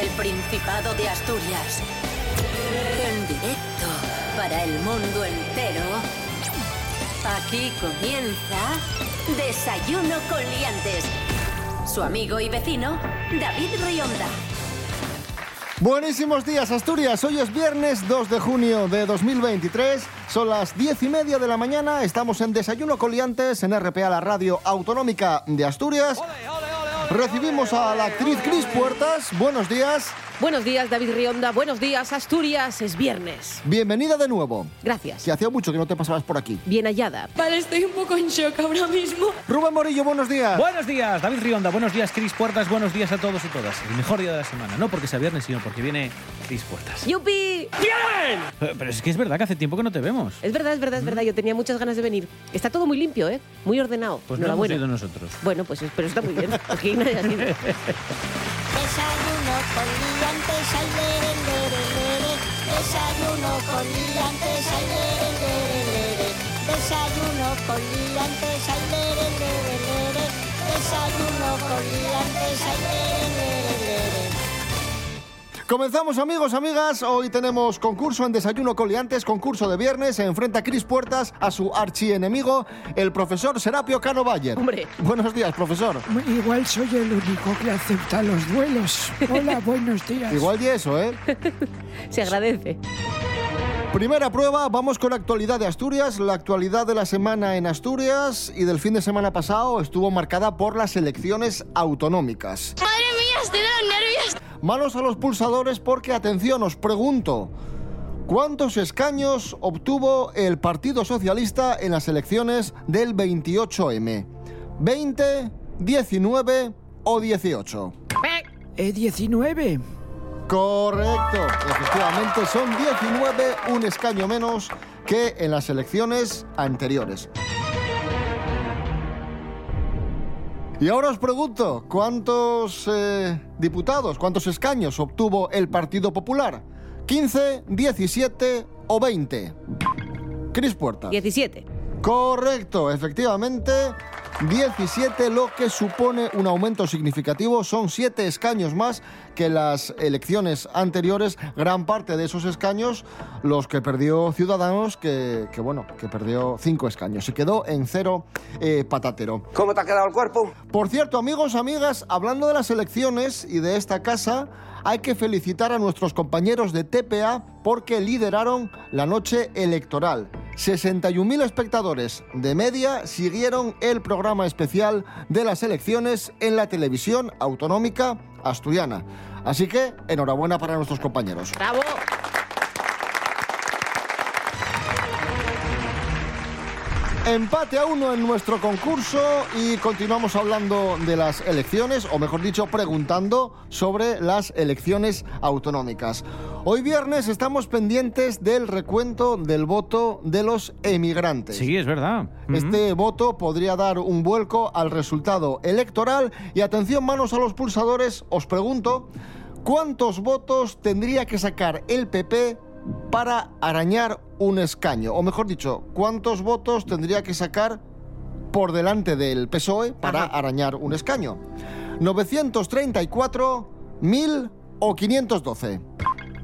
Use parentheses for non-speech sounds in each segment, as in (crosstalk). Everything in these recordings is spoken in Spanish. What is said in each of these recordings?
el Principado de Asturias. En directo para el mundo entero. Aquí comienza Desayuno con Liantes. Su amigo y vecino, David Rionda. Buenísimos días, Asturias. Hoy es viernes 2 de junio de 2023. Son las 10 y media de la mañana. Estamos en Desayuno Coliantes en RPA, la radio autonómica de Asturias. Recibimos a la actriz Cris Puertas. Buenos días. Buenos días, David Rionda. Buenos días, Asturias. Es viernes. Bienvenida de nuevo. Gracias. Que hacía mucho que no te pasabas por aquí. Bien hallada. Vale, estoy un poco en shock ahora mismo. Rubén Morillo, buenos días. Buenos días, David Rionda. Buenos días, Cris Puertas. Buenos días a todos y todas. El mejor día de la semana. No porque sea viernes, sino porque viene Cris Puertas. ¡Yupi! Pero, pero es que es verdad que hace tiempo que no te vemos. Es verdad, es verdad, es verdad. Yo tenía muchas ganas de venir. Está todo muy limpio, ¿eh? Muy ordenado. Pues no hemos Enhorabuena. ido nosotros. Bueno, pues pero está muy bien. Aquí nadie ha sido. Desayuno con liantes, ay, lere, lere, lere. Desayuno con liantes, ay, lere, lere, lere. Desayuno con liantes, ay, lere, lere, lere. Desayuno con liantes, ay, lere, lere. Comenzamos, amigos, amigas. Hoy tenemos concurso en Desayuno Coliantes, concurso de viernes. Se enfrenta Cris Puertas a su archienemigo, el profesor Serapio Cano Bayer. Hombre. Buenos días, profesor. Igual soy el único que acepta los duelos. Hola, (laughs) buenos días. Igual y eso, ¿eh? (laughs) Se agradece. Primera prueba, vamos con la actualidad de Asturias. La actualidad de la semana en Asturias y del fin de semana pasado estuvo marcada por las elecciones autonómicas. Madre estoy de los nervios. Manos a los pulsadores porque, atención, os pregunto, ¿cuántos escaños obtuvo el Partido Socialista en las elecciones del 28M? ¿20, 19 o 18? Eh, 19. Correcto, efectivamente son 19, un escaño menos que en las elecciones anteriores. Y ahora os pregunto, ¿cuántos eh, diputados, cuántos escaños obtuvo el Partido Popular? ¿15, 17 o 20? Cris Puerta. 17. Correcto, efectivamente. 17, lo que supone un aumento significativo. Son 7 escaños más que las elecciones anteriores. Gran parte de esos escaños los que perdió Ciudadanos, que, que bueno, que perdió 5 escaños. Se quedó en cero eh, patatero. ¿Cómo te ha quedado el cuerpo? Por cierto, amigos, amigas, hablando de las elecciones y de esta casa, hay que felicitar a nuestros compañeros de TPA porque lideraron la noche electoral. 61.000 espectadores de media siguieron el programa especial de las elecciones en la televisión autonómica asturiana. Así que enhorabuena para nuestros compañeros. Empate a uno en nuestro concurso y continuamos hablando de las elecciones, o mejor dicho, preguntando sobre las elecciones autonómicas. Hoy viernes estamos pendientes del recuento del voto de los emigrantes. Sí, es verdad. Este voto podría dar un vuelco al resultado electoral y atención manos a los pulsadores, os pregunto, ¿cuántos votos tendría que sacar el PP para arañar un escaño? O mejor dicho, ¿cuántos votos tendría que sacar por delante del PSOE para Ajá. arañar un escaño? ¿934, 1000 o 512?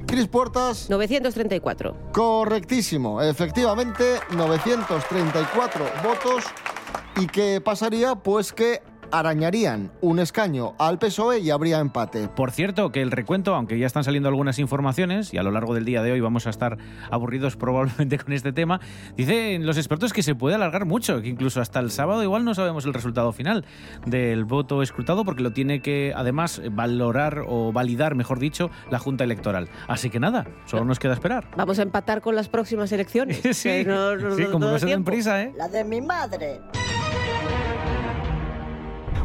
Cris Puertas. 934. Correctísimo, efectivamente, 934 votos. ¿Y qué pasaría? Pues que arañarían un escaño al PSOE y habría empate. Por cierto, que el recuento, aunque ya están saliendo algunas informaciones, y a lo largo del día de hoy vamos a estar aburridos (laughs) probablemente con este tema, dicen los expertos que se puede alargar mucho, que incluso hasta el sábado igual no sabemos el resultado final del voto escrutado, porque lo tiene que además valorar o validar, mejor dicho, la Junta Electoral. Así que nada, solo nos queda esperar. Vamos a empatar con las próximas elecciones. (laughs) Sí, que no- no- sí, no- como no se den prisa, ¿eh? La de mi madre.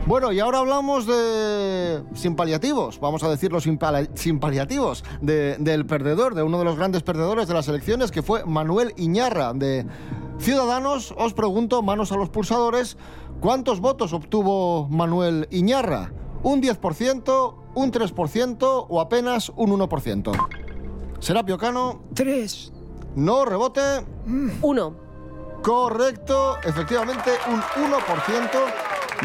Bueno, y ahora hablamos de sin paliativos, vamos a decirlo sin, pala- sin paliativos, de- del perdedor, de uno de los grandes perdedores de las elecciones, que fue Manuel Iñarra, de Ciudadanos. Os pregunto, manos a los pulsadores, ¿cuántos votos obtuvo Manuel Iñarra? ¿Un 10%, un 3% o apenas un 1%? Serapio Cano, Tres. no rebote, Uno. correcto, efectivamente un 1%.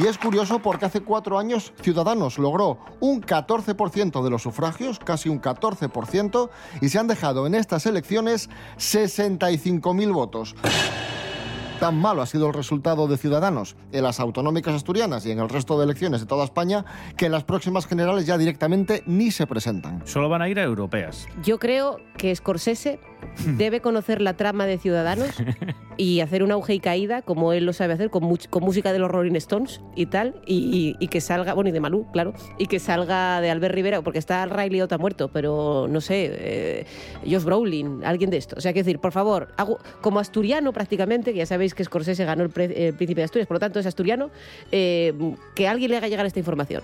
Y es curioso porque hace cuatro años Ciudadanos logró un 14% de los sufragios, casi un 14%, y se han dejado en estas elecciones 65.000 votos. Tan malo ha sido el resultado de Ciudadanos en las autonómicas asturianas y en el resto de elecciones de toda España que en las próximas generales ya directamente ni se presentan. Solo van a ir a europeas. Yo creo que Scorsese debe conocer la trama de Ciudadanos y hacer un auge y caída, como él lo sabe hacer, con, música de los Rolling Stones y tal, y, y- y que salga, bueno, y de Malú, claro, y que salga de Albert Rivera, porque está Ray Liotta muerto, pero no sé, eh, Josh Brolin, alguien de esto. O sea, quiero decir, por favor, hago- como asturiano prácticamente, que ya sabéis que Scorsese ganó el, pre- el Príncipe de Asturias, por lo tanto es asturiano, eh, que alguien le haga llegar esta información.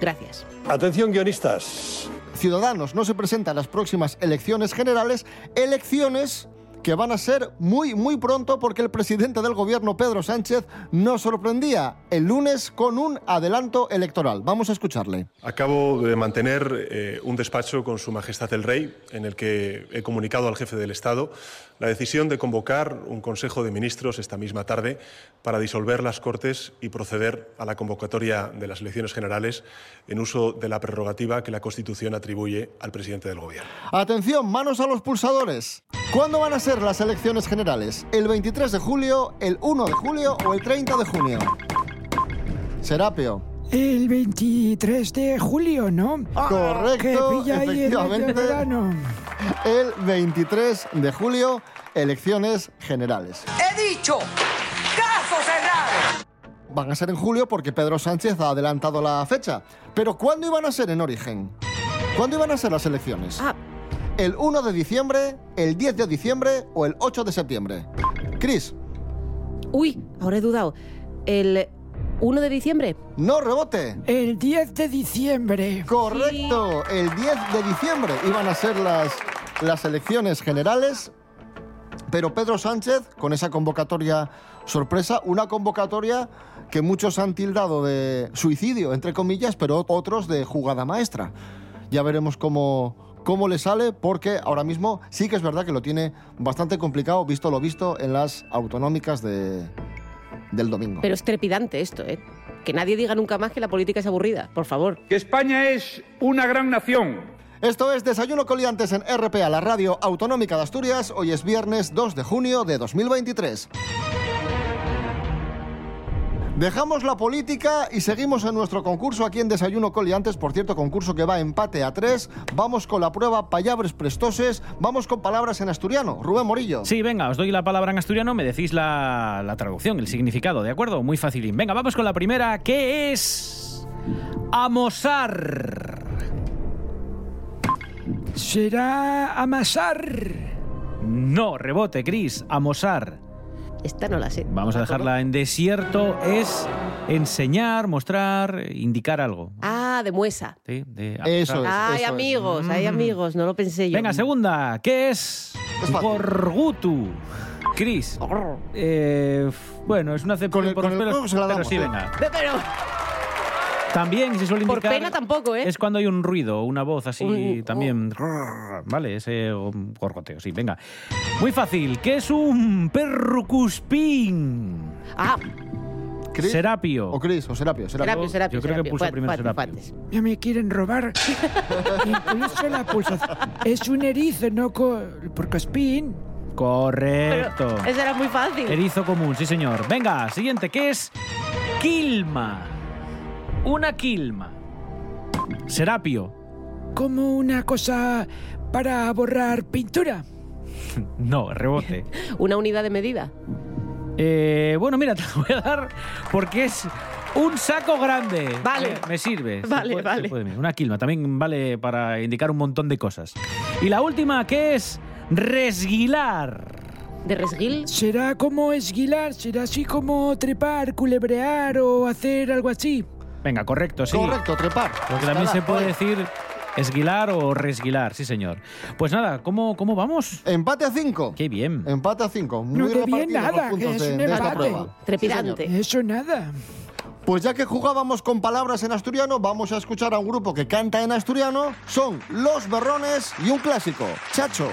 Gracias. Atención guionistas. Ciudadanos no se presenta en las próximas elecciones generales, elecciones que van a ser muy, muy pronto porque el presidente del gobierno, Pedro Sánchez, nos sorprendía el lunes con un adelanto electoral. Vamos a escucharle. Acabo de mantener eh, un despacho con Su Majestad el Rey en el que he comunicado al jefe del Estado la decisión de convocar un Consejo de Ministros esta misma tarde para disolver las Cortes y proceder a la convocatoria de las elecciones generales en uso de la prerrogativa que la Constitución atribuye al presidente del Gobierno. Atención, manos a los pulsadores. ¿Cuándo van a ser las elecciones generales? ¿El 23 de julio, el 1 de julio o el 30 de junio? Serapio. El 23 de julio, ¿no? Correcto, Que pilla ahí el verano. El 23 de julio, elecciones generales. He dicho, caso cerrado. Van a ser en julio porque Pedro Sánchez ha adelantado la fecha. Pero ¿cuándo iban a ser en origen? ¿Cuándo iban a ser las elecciones? Ah, ¿El 1 de diciembre, el 10 de diciembre o el 8 de septiembre? Cris, uy, ahora he dudado. El 1 de diciembre. no rebote. El 10 de diciembre. Correcto, el 10 de diciembre iban a ser las, las elecciones generales, pero Pedro Sánchez, con esa convocatoria sorpresa, una convocatoria que muchos han tildado de suicidio, entre comillas, pero otros de jugada maestra. Ya veremos cómo, cómo le sale, porque ahora mismo sí que es verdad que lo tiene bastante complicado, visto lo visto en las autonómicas de, del domingo. Pero es trepidante esto, ¿eh? Que nadie diga nunca más que la política es aburrida, por favor. que España es una gran nación. Esto es Desayuno Coliantes en RPA, la radio autonómica de Asturias. Hoy es viernes 2 de junio de 2023. Dejamos la política y seguimos en nuestro concurso aquí en Desayuno Coliantes. Por cierto, concurso que va empate a tres. Vamos con la prueba Payabres Prestoses. Vamos con palabras en asturiano. Rubén Morillo. Sí, venga, os doy la palabra en asturiano, me decís la, la traducción, el significado, ¿de acuerdo? Muy facilín. Venga, vamos con la primera, ¿qué es amosar? Será amasar. No, rebote, Cris, amosar. Esta no la sé. Vamos a dejarla en desierto, es enseñar, mostrar, indicar algo. Ah, de muesa. ¿Sí? De Eso es. Hay amigos, hay amigos, no lo pensé yo. Venga, segunda, ¿qué es Es gorgutu? Cris. Eh, bueno, es una acepción Con el- por con los el pelos, juego se la pero sí, ¿eh? venga. Pero También se suele por indicar... pena tampoco, ¿eh? Es cuando hay un ruido, una voz así Un- también. Vale, ese gorgoteo, sí, venga. Muy fácil. ¿Qué es un perrucuspín? Ah, Cris. Serapio. O Cris, o Serapio. Serapio. Serapio, Serapio. Yo creo que Serapio. puso Fue- primero Serapio. Ya me quieren robar. (laughs) Incluso la pulsación. Es un erizo, no co por cospín. Correcto. Pero esa era muy fácil. Erizo común, sí señor. Venga, siguiente, ¿qué es quilma? Una quilma. Serapio. Como una cosa para borrar pintura. (laughs) No, rebote. (laughs) Una unidad de medida. Eh, bueno, mira, (laughs) te lo voy a dar porque es un saco grande. Vale. Me sirve. Vale, puede- vale. puede, una quilma también vale para indicar un montón de cosas. Y la última, que es resguilar. ¿De resguil? Será como esguilar, será así como trepar, culebrear o hacer algo así. Venga, correcto, sí. Correcto, trepar. Porque también se puede decir esguilar o resguilar, sí señor. Pues nada, ¿cómo, cómo vamos? Empate a 5. Qué bien. Empate a 5. Muy No, qué bien, nada, puntos que es de, un de esta empate. prueba. Trepidante. Eso nada. Pues ya que jugábamos con palabras en asturiano, vamos a escuchar a un grupo que canta en asturiano. Son Los Berrones y un clásico, Chacho.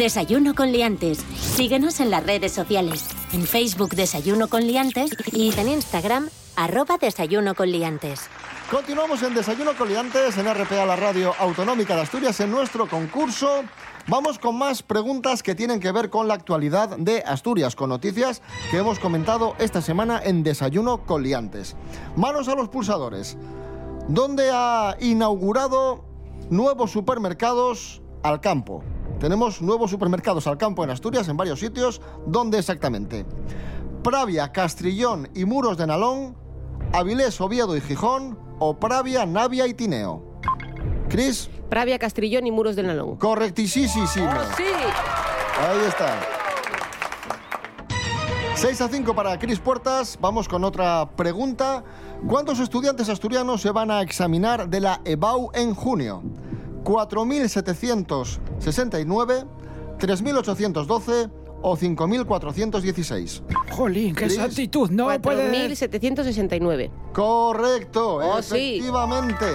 Desayuno con liantes. Síguenos en las redes sociales. En Facebook Desayuno con liantes y en Instagram arroba Desayuno con liantes. Continuamos en Desayuno Coliantes en RPA, la radio autonómica de Asturias, en nuestro concurso. Vamos con más preguntas que tienen que ver con la actualidad de Asturias, con noticias que hemos comentado esta semana en Desayuno Coliantes. Manos a los pulsadores. ¿Dónde ha inaugurado nuevos supermercados al campo? Tenemos nuevos supermercados al campo en Asturias, en varios sitios. ¿Dónde exactamente? Pravia, Castrillón y Muros de Nalón, Avilés, Oviedo y Gijón, o Pravia, Navia y Tineo. Cris, Pravia, Castrillón y Muros del Nalón. correctísimo. sí! Ahí está. 6 a 5 para Cris Puertas. Vamos con otra pregunta. ¿Cuántos estudiantes asturianos se van a examinar de la EBAU en junio? ¿4.769, 3.812 o 5.416? Jolín, qué exactitud, no puede... 4.769. Correcto, Oh, sí. efectivamente.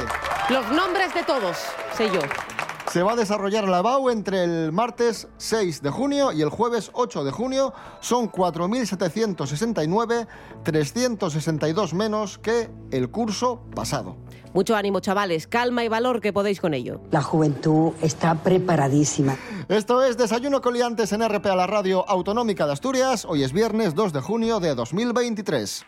Los nombres de todos, sé yo. Se va a desarrollar la BAU entre el martes 6 de junio y el jueves 8 de junio. Son 4.769, 362 menos que el curso pasado. Mucho ánimo, chavales. Calma y valor que podéis con ello. La juventud está preparadísima. Esto es Desayuno Coliantes en RPA, la radio autonómica de Asturias. Hoy es viernes 2 de junio de 2023.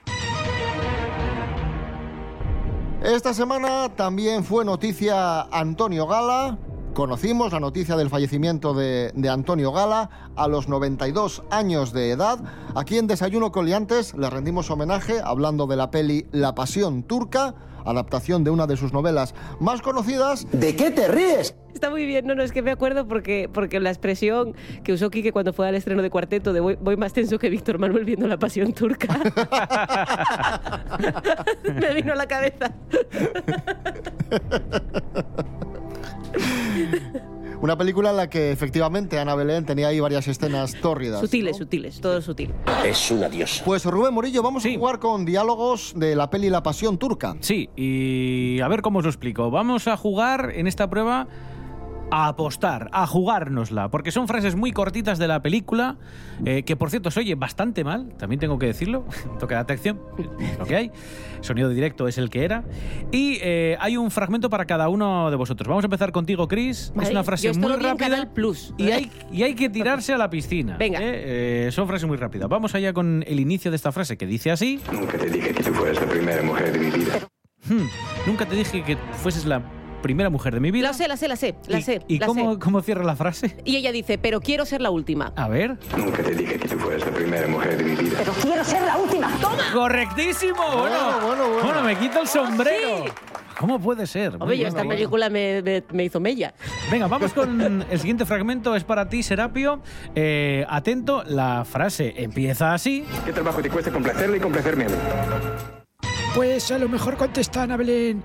Esta semana también fue noticia Antonio Gala. Conocimos la noticia del fallecimiento de, de Antonio Gala a los 92 años de edad. Aquí en Desayuno Coliantes le rendimos homenaje hablando de la peli La Pasión Turca, adaptación de una de sus novelas más conocidas. ¿De qué te ríes? Está muy bien, no, no, es que me acuerdo porque, porque la expresión que usó Quique cuando fue al estreno de Cuarteto de voy, voy más tenso que Víctor Manuel viendo la pasión turca. (laughs) (laughs) me vino a la cabeza. (laughs) (laughs) Una película en la que efectivamente Ana Belén tenía ahí varias escenas tórridas. Sutiles, sutiles, todo sutil. Es una diosa. Pues Rubén Morillo, vamos a jugar con diálogos de la peli La Pasión Turca. Sí, y a ver cómo os lo explico. Vamos a jugar en esta prueba a apostar, a jugárnosla, porque son frases muy cortitas de la película, eh, que por cierto se oye bastante mal, también tengo que decirlo, (laughs) toque de atención, es lo que hay, sonido directo es el que era, y eh, hay un fragmento para cada uno de vosotros. Vamos a empezar contigo, Chris, es Vale, una yo frase muy rápida Plus. y hay, y hay que tirarse a la piscina. Venga. ¿eh? Eh, son frases muy rápidas. Vamos allá con el inicio de esta frase que dice así. Nunca te dije que tú fueras la primera mujer de mi vida. "Hmm, nunca te dije que fueses la primera mujer de mi vida. La sé, la sé, la sé, la ¿Y- sé. ¿Y la cómo, sé. cómo cierra la frase? Y ella dice, pero quiero ser la última. A ver. Nunca te dije que tú fueras la primera mujer de mi vida. Pero quiero ser la última. ¡Toma! ¡Correctísimo! Bueno, bueno, bueno. me quito el sombrero. ¿Cómo puede ser? Muy Hombre, yo bueno, esta bueno. película me, me- me hizo mella. Venga, vamos con (laughs) el siguiente fragmento. Es para ti, Serapio. Eh, atento, la frase empieza así. ¿Qué trabajo te cuesta complacerle y complacerme a mí? Pues a lo mejor contesta Ana Belén.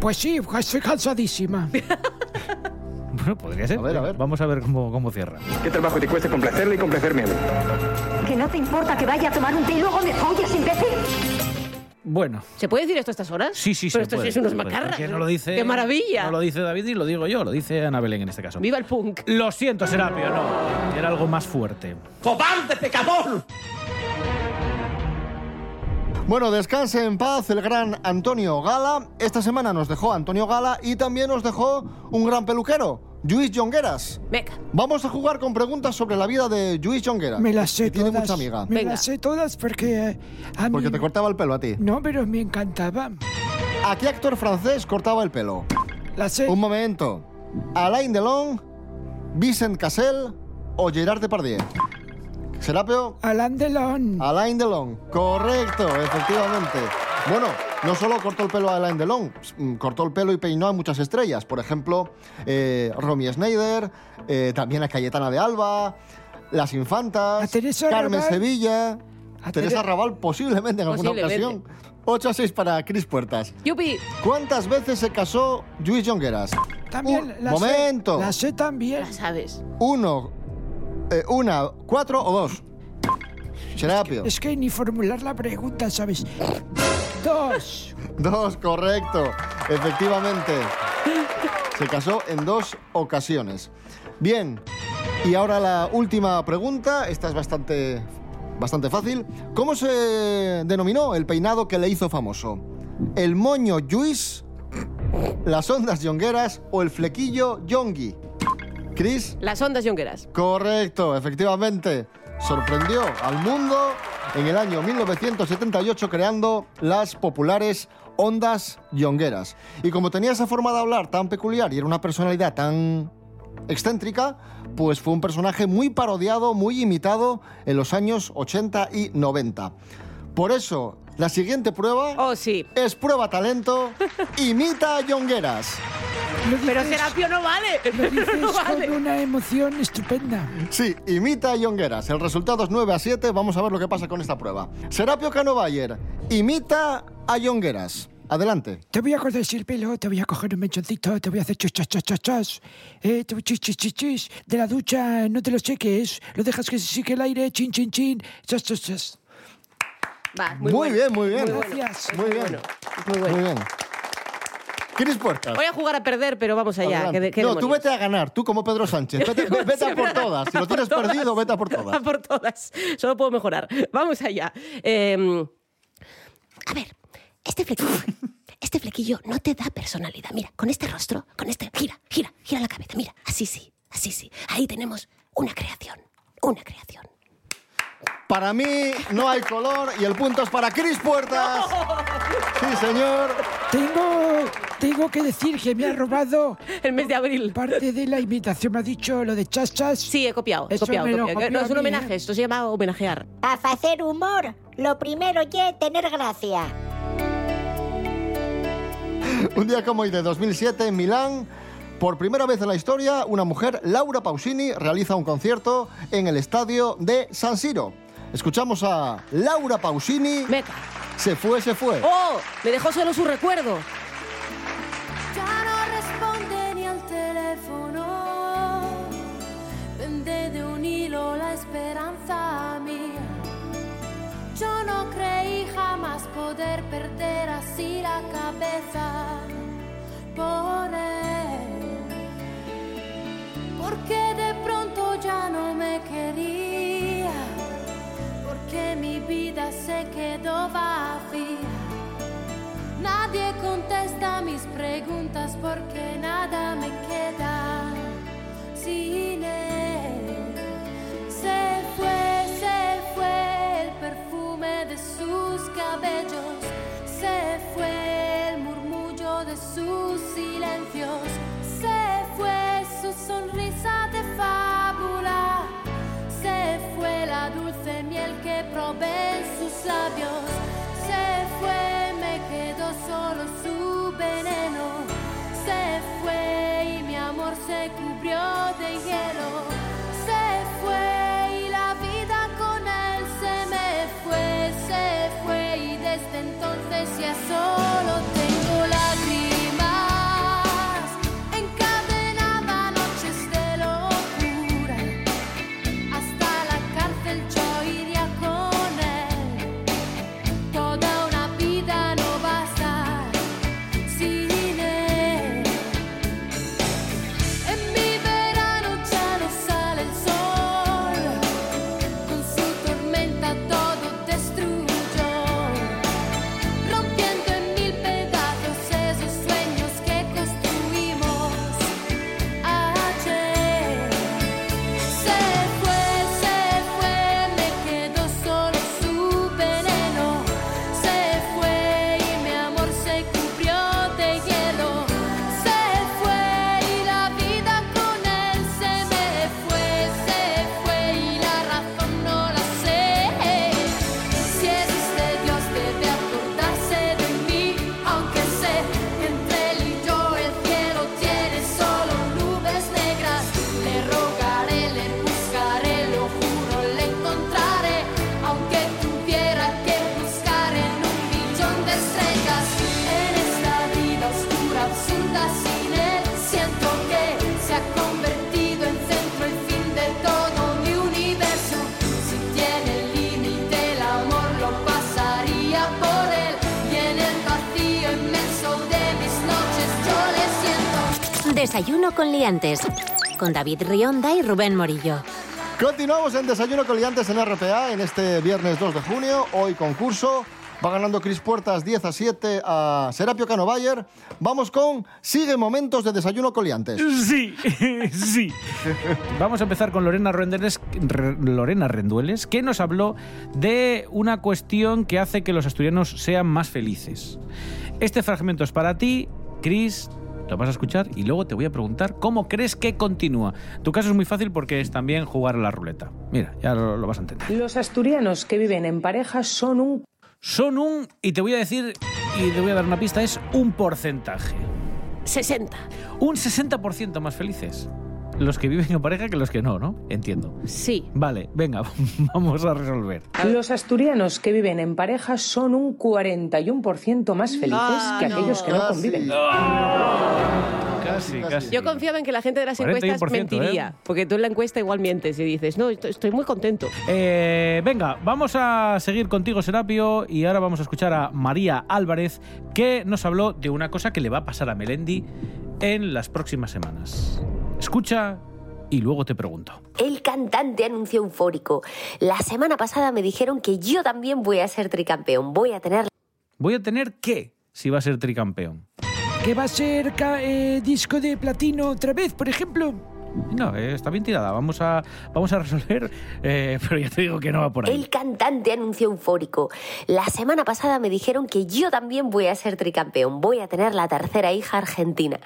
Pues sí, estoy cansadísima. (laughs) Bueno, podría ser. A ver, a ver. Vamos a ver cómo, cómo cierra. ¿Qué trabajo te cuesta complacerle y complacerme a mí? ¿Que no te importa que vaya a tomar un té y luego me folles, imbécil? Bueno. ¿Se puede decir esto a estas horas? Sí, sí, Pero se esto puede, sí es unos macarras. No lo dice. ¡Qué maravilla! No lo dice David y lo digo yo, lo dice Ana Belén en este caso. ¡Viva el punk! Lo siento, Serapio, no. Era algo más fuerte. ¡Cobarde pecador! Bueno, descanse en paz el gran Antonio Gala. Esta semana nos dejó Antonio Gala y también nos dejó un gran peluquero, Luis Jongueras. Venga. Vamos a jugar con preguntas sobre la vida de Luis Jongueras. Me las sé que tiene todas. mucha amiga. Me Venga. las sé todas porque eh, a mí... Porque te cortaba el pelo a ti. No, pero me encantaba. ¿A qué actor francés cortaba el pelo? La sé. Un momento. ¿Alain Delon, Vincent Cassel o Gerard Depardieu? Serapio. Alain Delon. Alain Delon. Correcto, efectivamente. Bueno, no solo cortó el pelo a Alain Delon, mm, cortó el pelo y peinó a muchas estrellas. Por ejemplo, eh, Romy Schneider, eh, también a Cayetana de Alba, Las Infantas, Carmen Raval. Sevilla, A Teresa Tere- Raval posiblemente en alguna ocasión. 8 a 6 para Cris Puertas. ¡Yupi! ¿Cuántas veces se casó Luis Jongueras? También Un la momento. sé. La sé también. La sabes. Uno, eh, una, cuatro o dos. Serapio. Es que ni formular la pregunta, ¿sabes? Dos. (laughs) Dos, correcto. Efectivamente. Se casó en dos ocasiones. Bien. Y ahora la última pregunta, esta es bastante, bastante fácil. ¿Cómo se denominó el peinado que le hizo famoso? ¿El moño Lluís, las ondas yongueras o el flequillo yongui? Chris. Las ondas yongueras. Correcto, efectivamente. Sorprendió al mundo en el año 1978 creando las populares ondas yongueras. Y como tenía esa forma de hablar tan peculiar y era una personalidad tan excéntrica, pues fue un personaje muy parodiado, muy imitado en los años 80 y 90. Por eso, la siguiente prueba oh, sí. es prueba talento, (laughs) imita a yongueras. Pero Serapio no vale. Lo (laughs) dices no vale. con una emoción estupenda. Sí, imita a Yongueras. El resultado es 9 a 7. Vamos a ver lo que pasa con esta prueba. Serapio Cano Bayer, imita a Yongueras. Adelante. Te voy a cortar el pelo, te voy a coger un mechoncito, te voy a hacer chas, chas, chas, chas, chas. Eh, te voy chis, chis, chis, chis. De la ducha, no te lo cheques. Lo dejas que se sique el aire, chin, chin, chin. Chas, chas, chas. Va, Muy, muy, bueno. bien, muy bien. Muy bueno. Gracias. Muy bien. bueno, muy bueno. Muy bien. Cris Puertas. Voy a jugar a perder, pero vamos allá. No, tú vete a ganar, tú como Pedro Sánchez. Vete, (laughs) vete a por todas. Si lo (laughs) tienes todas. perdido, vete a por todas. A (laughs) por todas. Solo puedo mejorar. Vamos allá. Eh, A ver, este flequillo, este flequillo no te da personalidad. Mira, con este rostro, con este... Gira, gira, gira la cabeza. Mira, así sí, así sí. Ahí tenemos una creación, una creación. Para mí no hay color y el punto es para Cris Puertas. Sí, señor. Tengo, tengo que decir que me ha robado el mes de abril. parte de la imitación. Me ha dicho lo de chas, chas. sí, he copiado. He Eso copiado, me he lo copiado. copió No, es a un mí, homenaje. ¿eh? Esto se llama homenajear. A hacer humor, lo primero ya es tener gracia. Un día como hoy de 2007 en Milán, por primera vez en la historia, una mujer, Laura Pausini, realiza un concierto en el estadio de San Siro. Escuchamos a Laura Pausini. Meca. Se fue, se fue. ¡Oh! Me dejó solo su recuerdo. Ya no responde ni al teléfono. Pende de un hilo la esperanza mía. Yo no creí jamás poder perder así la cabeza por él. Porque de pronto ya no me quería. Se quedó vacía. Nadie contesta mis preguntas porque nada me queda sin él. Se fue, se fue el perfume de sus cabellos, se fue el murmullo de sus silencios, se fue su sonrisa miel que probé en sus labios, con David Rionda y Rubén Morillo. Continuamos en Desayuno con Liantes en RPA en este viernes 2 de junio. Hoy concurso. Va ganando Cris Puertas 10 a 7 a Serapio Cano Bayer. Vamos con Sigue Momentos de Desayuno Coliantes. Sí, (laughs) sí. Vamos a empezar con Lorena Rendueles, Re- Lorena Rendueles, que nos habló de una cuestión que hace que los asturianos sean más felices. Este fragmento es para ti, Cris. Lo vas a escuchar y luego te voy a preguntar cómo crees que continúa. Tu caso es muy fácil porque es también jugar a la ruleta. Mira, ya lo, lo vas a entender. Los asturianos que viven en pareja son un Son un, y te voy a decir, y te voy a dar una pista, es un porcentaje. 60. Un 60% más felices. Los que viven en pareja que los que no, ¿no? Entiendo. Sí. Vale, venga, (laughs) vamos a resolver. Los asturianos que viven en pareja son un 41% más felices Ah, que no. aquellos que no Casi. conviven. Casi, casi. Yo confiaba en que la gente de las 41%, encuestas mentiría, ¿eh? porque tú en la encuesta igual mientes y dices, no, estoy, estoy muy contento. Eh, venga, vamos a seguir contigo, Serapio, y ahora vamos a escuchar a María Álvarez, que nos habló de una cosa que le va a pasar a Melendi en las próximas semanas. Escucha y luego te pregunto. El cantante anunció eufórico. La semana pasada me dijeron que yo también voy a ser tricampeón. Voy a tener Voy a tener qué si va a ser tricampeón. ¿Que va a ser eh, disco de platino otra vez, por ejemplo? No, eh, está bien tirada. Vamos a, vamos a resolver, eh, pero ya te digo que no va por ahí. El cantante anunció eufórico. La semana pasada me dijeron que yo también voy a ser tricampeón. Voy a tener la tercera hija argentina.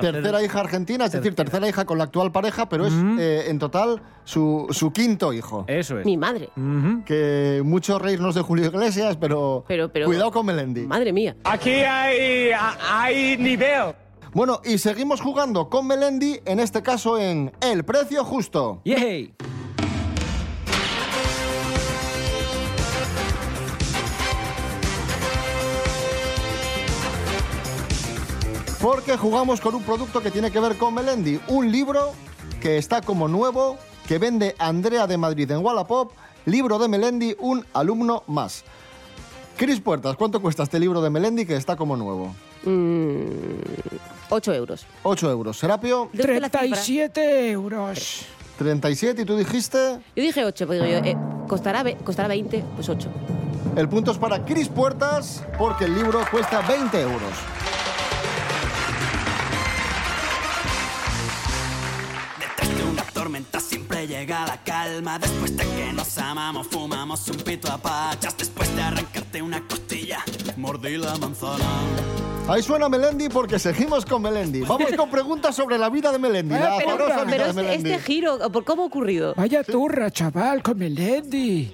Tercera hija argentina, es decir, tercera hija con la actual pareja, pero es eh, en total su, su quinto hijo. Eso es. Mi madre. Que mucho reírnos de Julio Iglesias, pero, Pero, pero- cuidado con Melendi. Madre mía. Aquí hay, hay nivel. Bueno, y seguimos jugando con Melendi, en este caso en El Precio Justo. ¡Yay! Porque jugamos con un producto que tiene que ver con Melendi. Un libro que está como nuevo, que vende Andrea de Madrid en Wallapop. Libro de Melendi, un alumno más. Cris Puertas, ¿cuánto cuesta este libro de Melendi que está como nuevo? 8 euros. 8 euros. Serapio, Dulce la cifra. 37 euros. 37 y tú dijiste... Yo dije 8, pero digo yo, eh, costará, costará 20, pues 8. El punto es para Cris Puertas porque el libro cuesta 20 euros. Llega la calma. Después de que nos amamos, fumamos un pito a pachas. Después de arrancarte una costilla, mordí la manzana. Ahí suena Melendi porque seguimos con Melendi. Vamos con preguntas sobre la vida de Melendi. Eh, la pero- vida Pero de este, Melendi. este giro, ¿por cómo ha ocurrido? Vaya turra, chaval, con Melendi.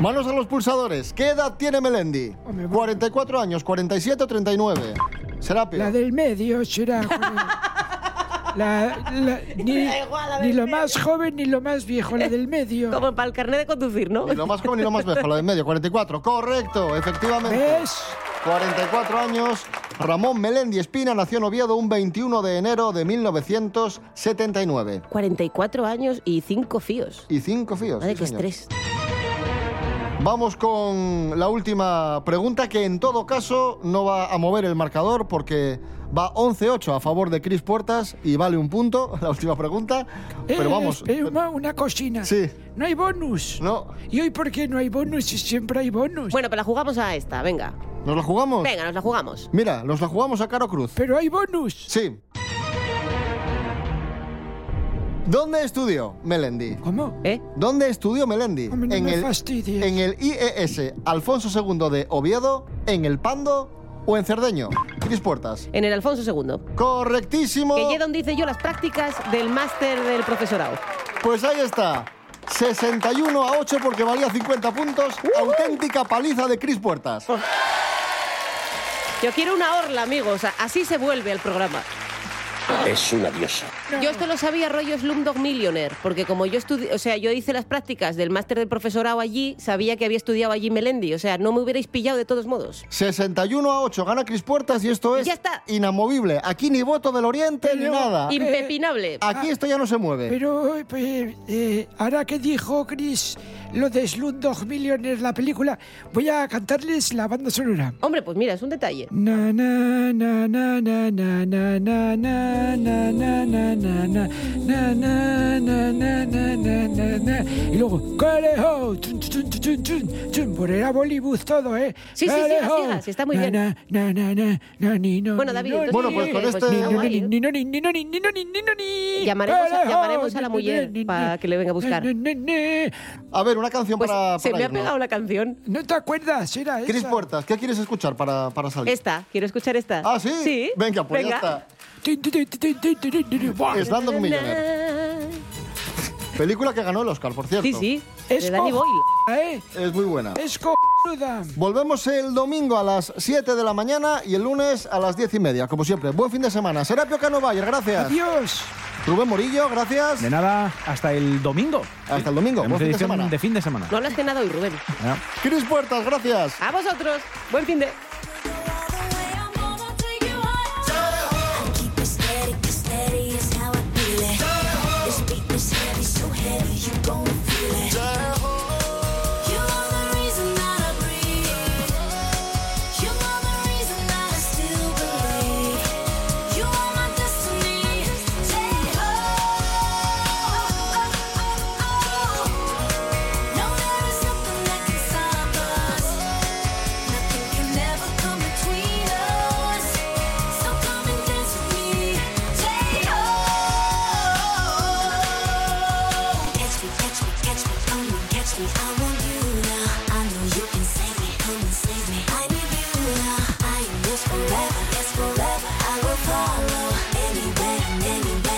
Manos a los pulsadores. ¿Qué edad tiene Melendi? 44 años, 47 o 39. Serapio. La del medio será. (laughs) joder. La, la- (laughs) ni, ni lo más joven ni lo más viejo, la del medio. Como para el carnet de conducir, ¿no? Ni lo más joven ni lo más viejo, la de en medio, 44. Correcto, efectivamente. ¿Ves? 44 años. Ramón Melendi Espina nació en Oviedo un 21 de enero de 1979. 44 años y 5 fíos. Y cinco fíos. Madre, sí, qué señor. estrés. Vamos con la última pregunta que en todo caso no va a mover el marcador porque va 11-8 a favor de Cris Puertas y vale un punto (laughs) la última pregunta. Pero Eh, vamos. espera, una, una cocina. Sí. No hay bonus. No. ¿Y hoy por qué no hay bonus si siempre hay bonus? Bueno, pues la jugamos a esta, venga. ¿Nos la jugamos? Venga, nos la jugamos. Mira, nos la jugamos a Caro Cruz. Pero hay bonus. Sí. ¿Dónde estudió Melendi? ¿Cómo? ¿Eh? ¿Dónde estudió Melendi? No en, me el, fastidies. en el IES Alfonso II de Oviedo, en el Pando o en Cerdeño. Cris Puertas. En el Alfonso II. Correctísimo. Que donde hice yo las prácticas del máster del profesorado. Pues ahí está. 61 a 8 porque valía 50 puntos. Auténtica paliza de Cris Puertas. Yo quiero una orla, amigos. Así se vuelve el programa. Es una diosa. Yo esto lo sabía rollo Slumdog Millionaire, porque como yo estudié, o sea, yo hice las prácticas del máster del profesorado allí, sabía que había estudiado allí Melendi, o sea, no me hubierais pillado de todos modos. 61 a 8, gana Cris Puertas y esto es Ya está. inamovible. Aquí ni voto del Oriente ni nada. Impepinable. Aquí esto ya no se mueve. Pero, pues, eh, ahora que dijo Chris lo de Slumdog Millionaire, la película, voy a cantarles la banda sonora. Hombre, pues mira, es un detalle. Na na na na na na na na y luego, ¡Calejo! ¡Chun, chun, chun, chun, chun! Por era Bollywood todo, ¿eh? Sí, sí, siga, siga, sí, está muy bien. Na, na, na, na, ni, no, bueno, David, bueno, pues con este... Llamaremos a, llamaremos a la mujer para que le venga a buscar. A ver, una canción para, Se me ha pegado la canción. ¿No te acuerdas? Era esa. Cris Puertas, ¿qué quieres escuchar para, para salir? Esta, quiero escuchar esta. ¿Ah, sí? Sí. Venga, pues ya está. Slumdog Millionaire. (laughs) Película que ganó el Oscar, por cierto. Sí, sí. Es De Danny Boyle. ¿eh? Es muy buena. Es. Volvemos el domingo a las 7 de la mañana y el lunes a las 10 y media, como siempre. Buen fin de semana. Serapio Cano Bayer, gracias. Adiós. Rubén Morillo, gracias. De nada, hasta el domingo. Hasta el domingo. Buen fin de edición semana. de fin de semana. No hablas de nada hoy, Rubén. Cris Puertas, gracias. A vosotros. Buen fin de... Forever, forever. I will follow anywhere anywhere.